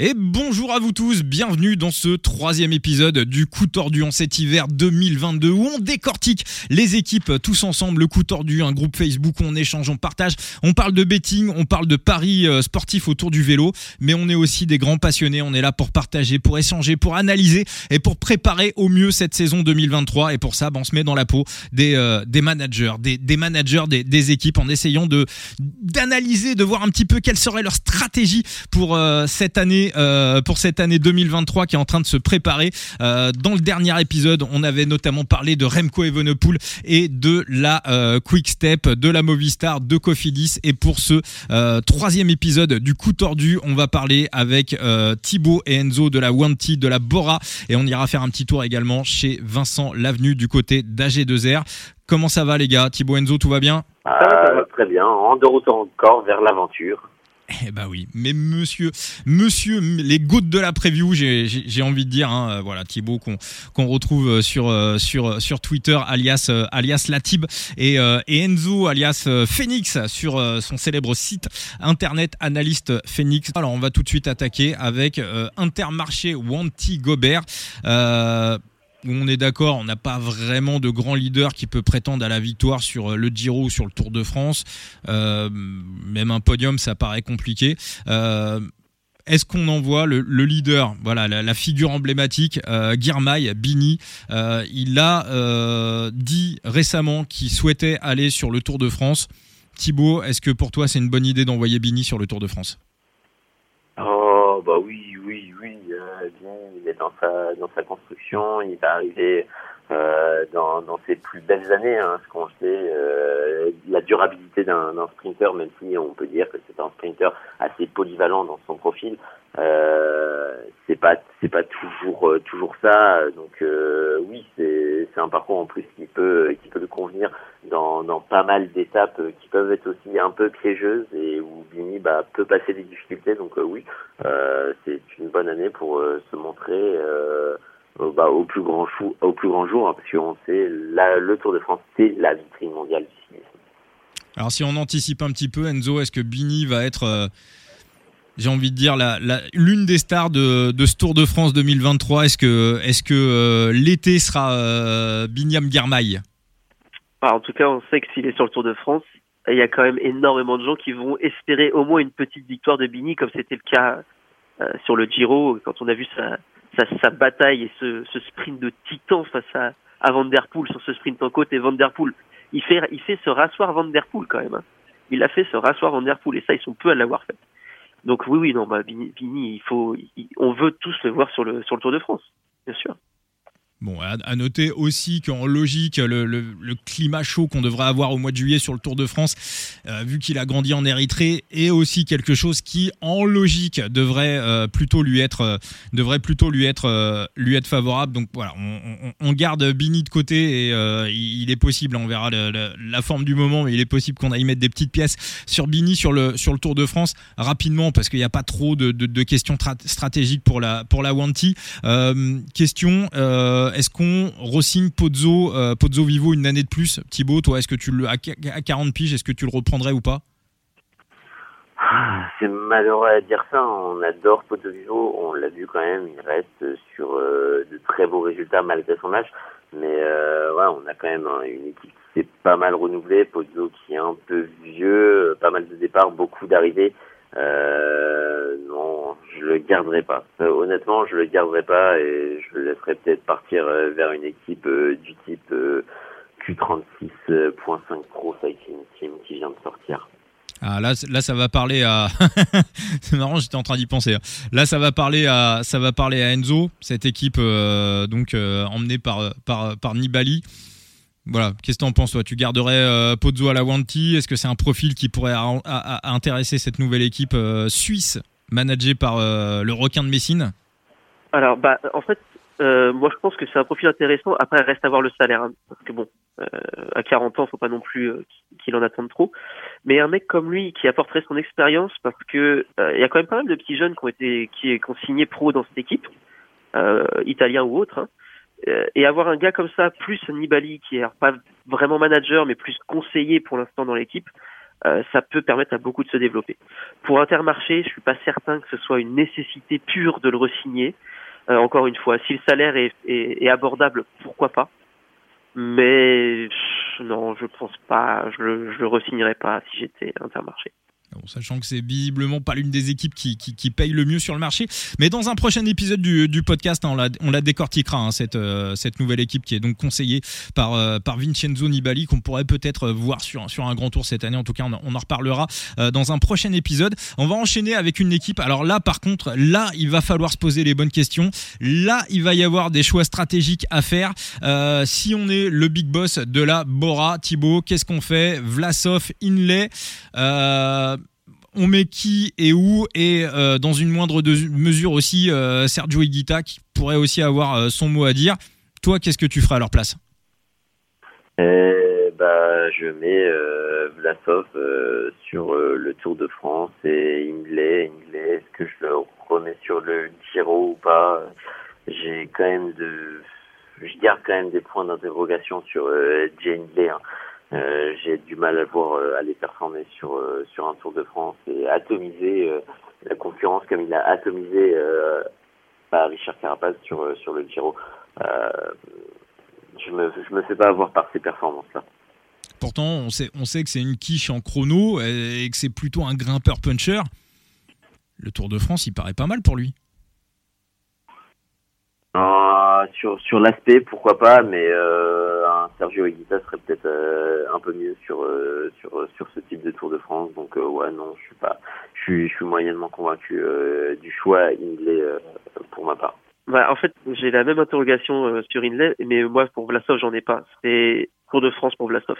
Et bonjour à vous tous, bienvenue dans ce troisième épisode du coup tordu en cet hiver 2022 où on décortique les équipes tous ensemble, le coup tordu, un groupe Facebook où on échange, on partage, on parle de betting, on parle de paris euh, sportifs autour du vélo, mais on est aussi des grands passionnés, on est là pour partager, pour échanger, pour analyser et pour préparer au mieux cette saison 2023 et pour ça ben, on se met dans la peau des, euh, des managers, des, des managers des, des, équipes en essayant de d'analyser, de voir un petit peu quelle serait leur stratégie pour euh, cette année euh, pour cette année 2023 qui est en train de se préparer. Euh, dans le dernier épisode, on avait notamment parlé de Remco Evenepoel et de la euh, Quick Step, de la Movistar, de Cofidis. Et pour ce troisième épisode du coup tordu, on va parler avec Thibaut et Enzo de la Wanty, de la Bora, et on ira faire un petit tour également chez Vincent Lavenue du côté d'AG2R. Comment ça va les gars? Thibaut Enzo, tout va bien? Va très bien, en de route encore vers l'aventure. Eh bah oui, mais monsieur, monsieur, les gouttes de la preview, j'ai envie de dire, hein, euh, voilà Thibaut qu'on retrouve euh, sur euh, sur sur Twitter, alias alias Latib et, et Enzo, alias Phoenix sur son célèbre site internet analyste Phoenix. Alors on va tout de suite attaquer avec Intermarché Wanty Gobert on est d'accord, on n'a pas vraiment de grand leader qui peut prétendre à la victoire sur euh, le Giro ou sur le Tour de France. Euh, même un podium, ça paraît compliqué. Euh, est-ce qu'on envoie le, le, leader, voilà, la, figure emblématique, euh, Bini Il a dit récemment qu'il souhaitait aller sur le Tour de France. Thibaut, est-ce que pour toi c'est une bonne idée d'envoyer Bini sur le Tour de France Oh bah oui, oui, oui il est dans sa dans sa construction, il va arriver euh, dans, dans ses plus belles années, hein, ce qu'on sait, euh, la durabilité d'un sprinter, même si on peut dire que c'est un sprinter assez polyvalent dans son profil, euh, c'est pas c'est pas toujours euh, toujours ça. Donc euh, oui, c'est c'est un parcours en plus qui peut qui peut le convenir dans dans pas mal d'étapes qui peuvent être aussi un peu piégeuses et où Bini bah, peut passer des difficultés. Donc oui, c'est une bonne année pour se montrer. Bah, au plus grand chou, au plus grand jour, hein, parce qu'on sait la, le Tour de France, c'est la vitrine mondiale du cyclisme. Alors si on anticipe un petit peu, Enzo, est-ce que Bini va être j'ai envie de dire la, l'une des stars de, de, ce Tour de France 2023. Est-ce que est-ce que euh, l'été sera euh, Binyam Girmay? Bah, En tout cas, on sait que s'il est sur le Tour de France, il y a quand même énormément de gens qui vont espérer au moins une petite victoire de Bini, comme c'était le cas euh, sur le Giro quand on a vu sa, sa, bataille et ce, ce, sprint de titan face à, à Van Der Poel sur ce sprint en côte et Van Der Poel. Il fait il fait se rasseoir Van Der Poel quand même. Hein. Il a fait se rasseoir Van Der Poel et ça ils sont peu à l'avoir fait. Donc oui, oui, non, bah, Vini, il faut, on veut tous le voir sur le, sur le Tour de France, bien sûr. Bon, à, noter aussi qu'en logique, le, le, climat chaud qu'on devrait avoir au mois de juillet sur le Tour de France, euh, vu qu'il a grandi en Érythrée, est aussi quelque chose qui, en logique, devrait euh, plutôt lui être, euh, devrait plutôt lui être, lui être favorable. Donc voilà, on, garde Bini de côté et il, est possible, on verra la forme du moment, mais il est possible qu'on aille mettre des petites pièces sur Bini sur le sur le Tour de France rapidement parce qu'il n'y a pas trop de, de, questions stratégiques pour la pour la Wanty. question est-ce qu'on ressigne Pozzo, euh, Pozzo Vivo une année de plus Thibaut, toi, est-ce que tu le, à 40 piges, est-ce que tu le reprendrais ou pas? C'est malheureux à dire ça. On adore Pozzo Vivo. On l'a vu quand même. Il reste sur euh, de très beaux résultats malgré son âge. Mais euh, on a quand même une équipe qui s'est pas mal renouvelée. Pozzo qui est un peu vieux, pas mal de départs, beaucoup d'arrivées. Euh, non, je le garderai pas. Euh, honnêtement, je le garderai pas et je le laisserai peut-être partir euh, vers une équipe du type Q36.5 Pro Cycling Team qui vient de sortir. Ah là, là, ça va parler à. c'est marrant, j'étais en train d'y penser. Hein. Là, ça va parler à, ça va parler à Enzo, cette équipe donc emmenée par par par Nibali. Voilà, qu'est-ce que tu en penses toi? Tu garderais euh, Pozzo à la Wanty? Est-ce que c'est un profil qui pourrait intéresser cette nouvelle équipe euh, suisse managée par euh, le requin de Messine? Alors, bah, en fait, moi je pense que c'est un profil intéressant. Après, reste à voir le salaire, hein, parce que bon, à 40 ans, faut pas non plus qu'il en attende trop. Mais un mec comme lui qui apporterait son expérience, parce que il y a quand même pas mal de petits jeunes qui ont été qui, ont signé pro dans cette équipe, italien ou autre. Hein, et avoir un gars comme ça, plus Nibali, qui est pas vraiment manager, mais plus conseiller pour l'instant dans l'équipe, ça peut permettre à beaucoup de se développer. Pour Intermarché, je suis pas certain que ce soit une nécessité pure de le resigner. encore une fois, si le salaire est, est abordable, pourquoi pas mais non, je pense pas. Je, je le resignerai pas si j'étais Intermarché sachant que c'est visiblement pas l'une des équipes qui, qui, paye le mieux sur le marché. Mais dans un prochain épisode du, podcast, hein, on, la, décortiquera, hein, cette, euh, cette nouvelle équipe qui est donc conseillée par, euh, Vincenzo Nibali, qu'on pourrait peut-être voir sur, sur un grand tour cette année. En tout cas, on, en reparlera euh, dans un prochain épisode. On va enchaîner avec une équipe. Alors là, par contre, là, il va falloir se poser les bonnes questions. Là, il va y avoir des choix stratégiques à faire. si on est le big boss de la Bora, Thibaut, qu'est-ce qu'on fait? Vlasov, Inlay on met qui et où et euh, dans une moindre mesure aussi euh, Sergio Higuita qui pourrait aussi avoir euh, son mot à dire. Toi, qu'est-ce que tu ferais à leur place? Eh, bah, Je mets Vlasov sur le Tour de France et Inglais. Inglais, est-ce que je le remets sur le Giro ou pas? J'ai quand même. Je garde quand même des points d'interrogation sur Jane. Euh, j'ai du mal à voir euh, aller performer sur euh, sur un Tour de France et atomiser la concurrence comme il a atomisé bah, Richard Carapaz sur sur le Giro. je me je me fais pas avoir par ces performances là. Pourtant, on sait, on sait que c'est une quiche en chrono et que c'est plutôt un grimpeur puncher. Le Tour de France, il paraît pas mal pour lui. sur sur l'aspect, pourquoi pas, mais euh, Sergio Higuita serait peut-être euh, un peu mieux sur euh, sur sur ce type de Tour de France. Donc ouais, non, je suis pas, je suis moyennement convaincu du choix Inlay pour ma part. Bah, en fait, j'ai la même interrogation sur Inlay, mais moi pour Vlasov, j'en ai pas. C'est Tour de France pour Vlasov.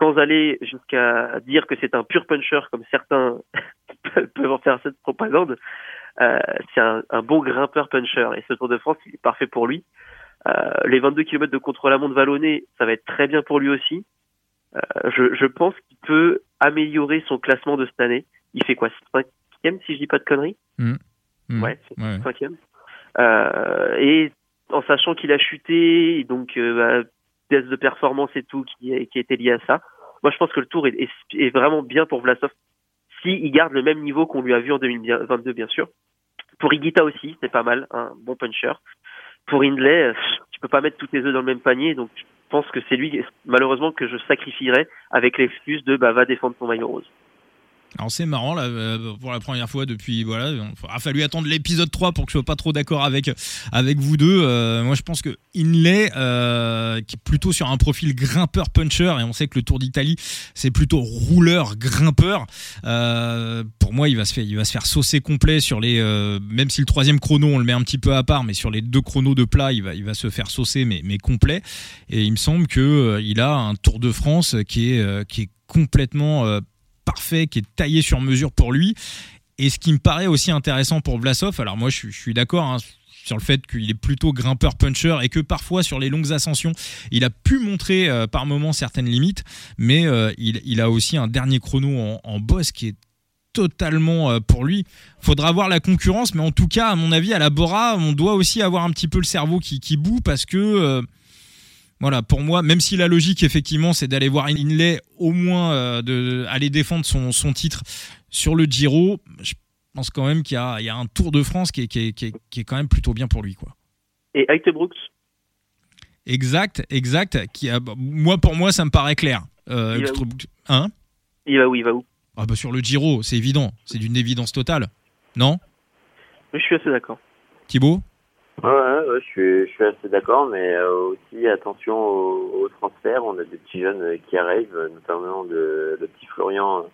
sans aller jusqu'à dire que c'est un pur puncher comme certains peuvent en faire cette propagande, euh, c'est un, un, bon grimpeur puncher et ce Tour de France, il est parfait pour lui. Euh, les 22 km de contre-la-montre vallonnée, ça va être très bien pour lui aussi. Euh, je, je, pense qu'il peut améliorer son classement de cette année. Il fait quoi Cinquième, si je dis pas de conneries mmh. Mmh. Ouais, cinquième. Euh, et en sachant qu'il a chuté, donc euh, bah, baisse de performance et tout qui, qui était lié à ça. Moi, je pense que le tour est, est, est vraiment bien pour Vlasov s'il garde le même niveau qu'on lui a vu en 2022, bien sûr. Pour Igita aussi, c'est pas mal, un bon puncher. Pour Hindley, euh, tu peux pas mettre tous tes œufs dans le même panier, donc je pense que c'est lui, malheureusement, que je sacrifierais avec l'excuse de bah, va défendre ton maillot rose. Alors c'est marrant là euh, pour la première fois depuis voilà, il a fallu attendre l'épisode 3 pour que je sois pas trop d'accord avec avec vous deux. Euh, moi je pense que Inlay euh, qui est plutôt sur un profil grimpeur puncher et on sait que le Tour d'Italie c'est plutôt rouleur grimpeur. pour moi il va se faire il va se faire saucer complet sur les même si le troisième chrono on le met un petit peu à part mais sur les deux chronos de plat il va il va se faire saucer mais mais complet et il me semble que il a un Tour de France qui est qui est complètement parfait, qui est taillé sur mesure pour lui. Et ce qui me paraît aussi intéressant pour Vlasov, alors moi je, suis d'accord hein, sur le fait qu'il est plutôt grimpeur puncher et que parfois sur les longues ascensions, il a pu montrer euh, par moments certaines limites, mais euh, il, a aussi un dernier chrono en, boss qui est totalement euh, pour lui. Faudra voir la concurrence, mais en tout cas, à mon avis, à la Bora, on doit aussi avoir un petit peu le cerveau qui, qui boue parce que voilà, pour moi, même si la logique, effectivement, c'est d'aller voir Inlay, au moins euh, de aller défendre son, son, titre sur le Giro, je pense quand même qu'il y, y, a un Tour de France qui est, qui, est, qui, est, qui est, quand même plutôt bien pour lui. Quoi. Et Brooks? Exact, exact. Qui a, moi, pour moi, ça me paraît clair. Euh, il, va hein? Il va où Il va où? Ah bah Sur le Giro, c'est évident. C'est d'une évidence totale. Non? Je suis assez d'accord. Thibaut? Ouais, ouais, je, suis, je suis assez d'accord, mais euh, aussi attention aux, transferts. On a des petits jeunes qui arrivent, notamment de, le petit Florian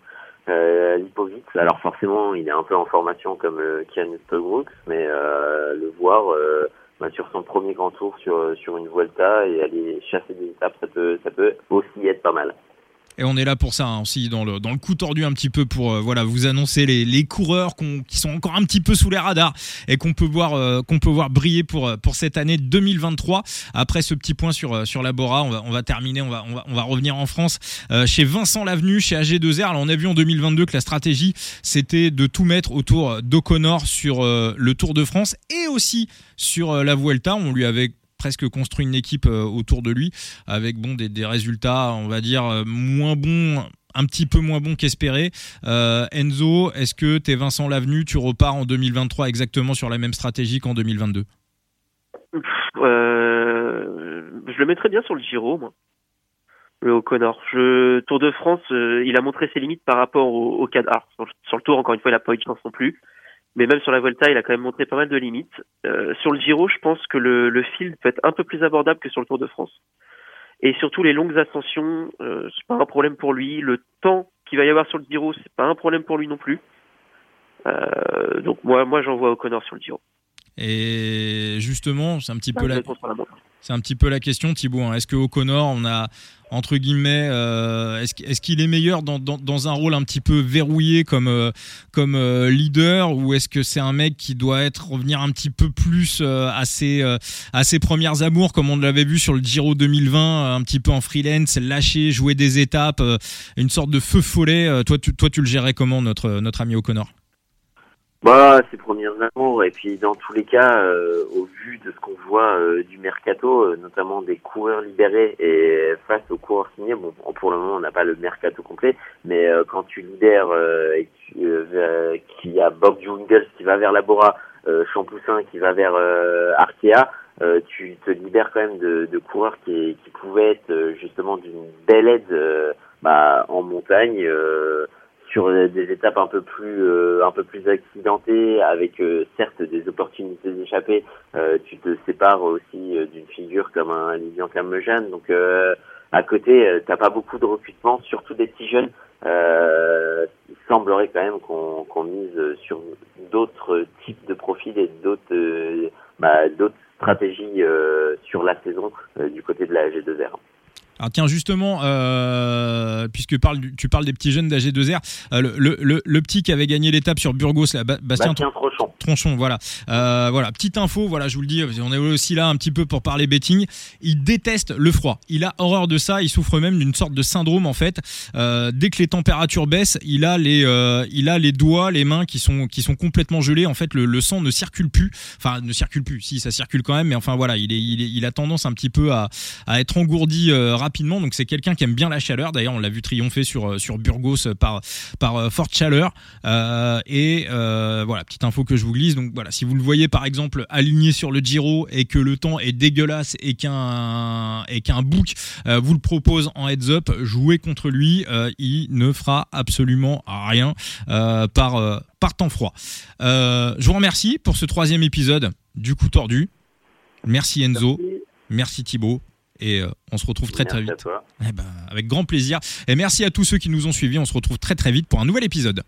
euh, Lipovic. Alors forcément, il est un peu en formation comme euh, Kian mais euh, le voir euh, bah, sur son premier grand tour sur sur une Vuelta et aller chasser des étapes, ça peut ça peut aussi être pas mal. Et on est là pour ça hein, aussi, dans le, dans le coup tordu un petit peu pour euh, voilà vous annoncer les, les coureurs qui sont encore un petit peu sous les radars et qu'on peut voir euh, peut voir briller pour euh, pour cette année 2023. Après ce petit point sur sur la Bora, on va terminer, on va on va, on va revenir en France chez Vincent Lavenu, chez AG2R. Alors on a vu en 2022 que la stratégie c'était de tout mettre autour d'O'Connor sur le Tour de France et aussi sur la Vuelta. On lui avait presque construit une équipe euh, autour de lui avec bon des, résultats on va dire euh, moins bons un petit peu moins bon qu'espéré. Enzo, est-ce que t'es Vincent Lavenu, tu repars en 2023 exactement sur la même stratégie qu'en 2022 Je le mettrais bien sur le Giro, moi le O'Connor. Je, Tour de France, euh, il a montré ses limites par rapport au, au cadre. Sur, le Tour, encore une fois, il n'a pas eu de chance non plus. Mais même sur la Volta, il a quand même montré pas mal de limites. Euh, sur le Giro, je pense que le, le field peut être un peu plus abordable que sur le Tour de France. Et surtout, les longues ascensions, euh, c'est pas un problème pour lui. Le temps qu'il va y avoir sur le Giro, c'est pas un problème pour lui non plus. Euh, donc moi, moi, j'en vois O'Connor sur le Giro. Et justement, c'est un petit peu la, c'est un petit peu la question, Thibaut. Hein. Est-ce que O'Connor, on a entre guillemets, euh, est-ce qu'il est meilleur dans, dans, un rôle un petit peu verrouillé comme euh, comme euh, leader ou est-ce que c'est un mec qui doit être revenir un petit peu plus à ses à ses premières amours comme on l'avait vu sur le Giro 2020, un petit peu en freelance, lâcher, jouer des étapes, une sorte de feu follet. toi, tu, toi, tu le gérais comment notre notre ami O'Connor? Bah, ses premières amours, et puis dans tous les cas, euh, au vu de ce qu'on voit euh, du mercato, euh, notamment des coureurs libérés et face aux coureurs signés, bon, pour le moment on n'a pas le mercato complet, mais quand tu libères et qu'il y a Bob Jungels qui va vers Labora, Champoussin qui va vers Arkea, tu te libères quand même de, de coureurs qui, qui pouvaient être justement d'une belle aide bah, en montagne sur des étapes un peu plus euh, un peu plus accidentées avec euh, certes des opportunités d'échapper euh, tu te sépares aussi d'une figure comme un Lilian Carmejane donc à côté t'as pas beaucoup de recrutement surtout des petits jeunes il semblerait quand même qu'on qu'on mise sur d'autres types de profils et d'autres bah, d'autres stratégies sur la saison du côté de la G2R. Alors tiens justement, euh, puisque tu parles, tu parles des petits jeunes d'AG2R, euh, le, le, le, petit qui avait gagné l'étape sur Burgos, là, Bastien, Tronchon. Tronchon, voilà. Euh, voilà, petite info, voilà, je vous le dis, on est aussi là un petit peu pour parler betting. Il déteste le froid. Il a horreur de ça. Il souffre même d'une sorte de syndrome en fait. Dès que les températures baissent, il a les, il a les doigts, les mains qui sont qui sont complètement gelés. En fait, le, le, sang ne circule plus. Enfin, ne circule plus. Si, ça circule quand même, mais enfin voilà, il est, il, est, il a tendance un petit peu à, à être engourdi rapidement rapidement. Donc c'est quelqu'un qui aime bien la chaleur. D'ailleurs, on l'a vu triompher sur euh, sur Burgos euh, par par euh, forte chaleur. et voilà, petite info que je vous glisse. Donc voilà, si vous le voyez par exemple aligné sur le Giro et que le temps est dégueulasse et qu'un et qu'un book vous le propose en heads up, jouez contre lui. il ne fera absolument rien par par temps froid. je vous remercie pour ce troisième épisode du coup tordu. Merci Enzo. Merci Thibaut. Et euh, on se retrouve très très vite. À toi. Eh ben, avec grand plaisir. Et merci à tous ceux qui nous ont suivis. On se retrouve très très vite pour un nouvel épisode.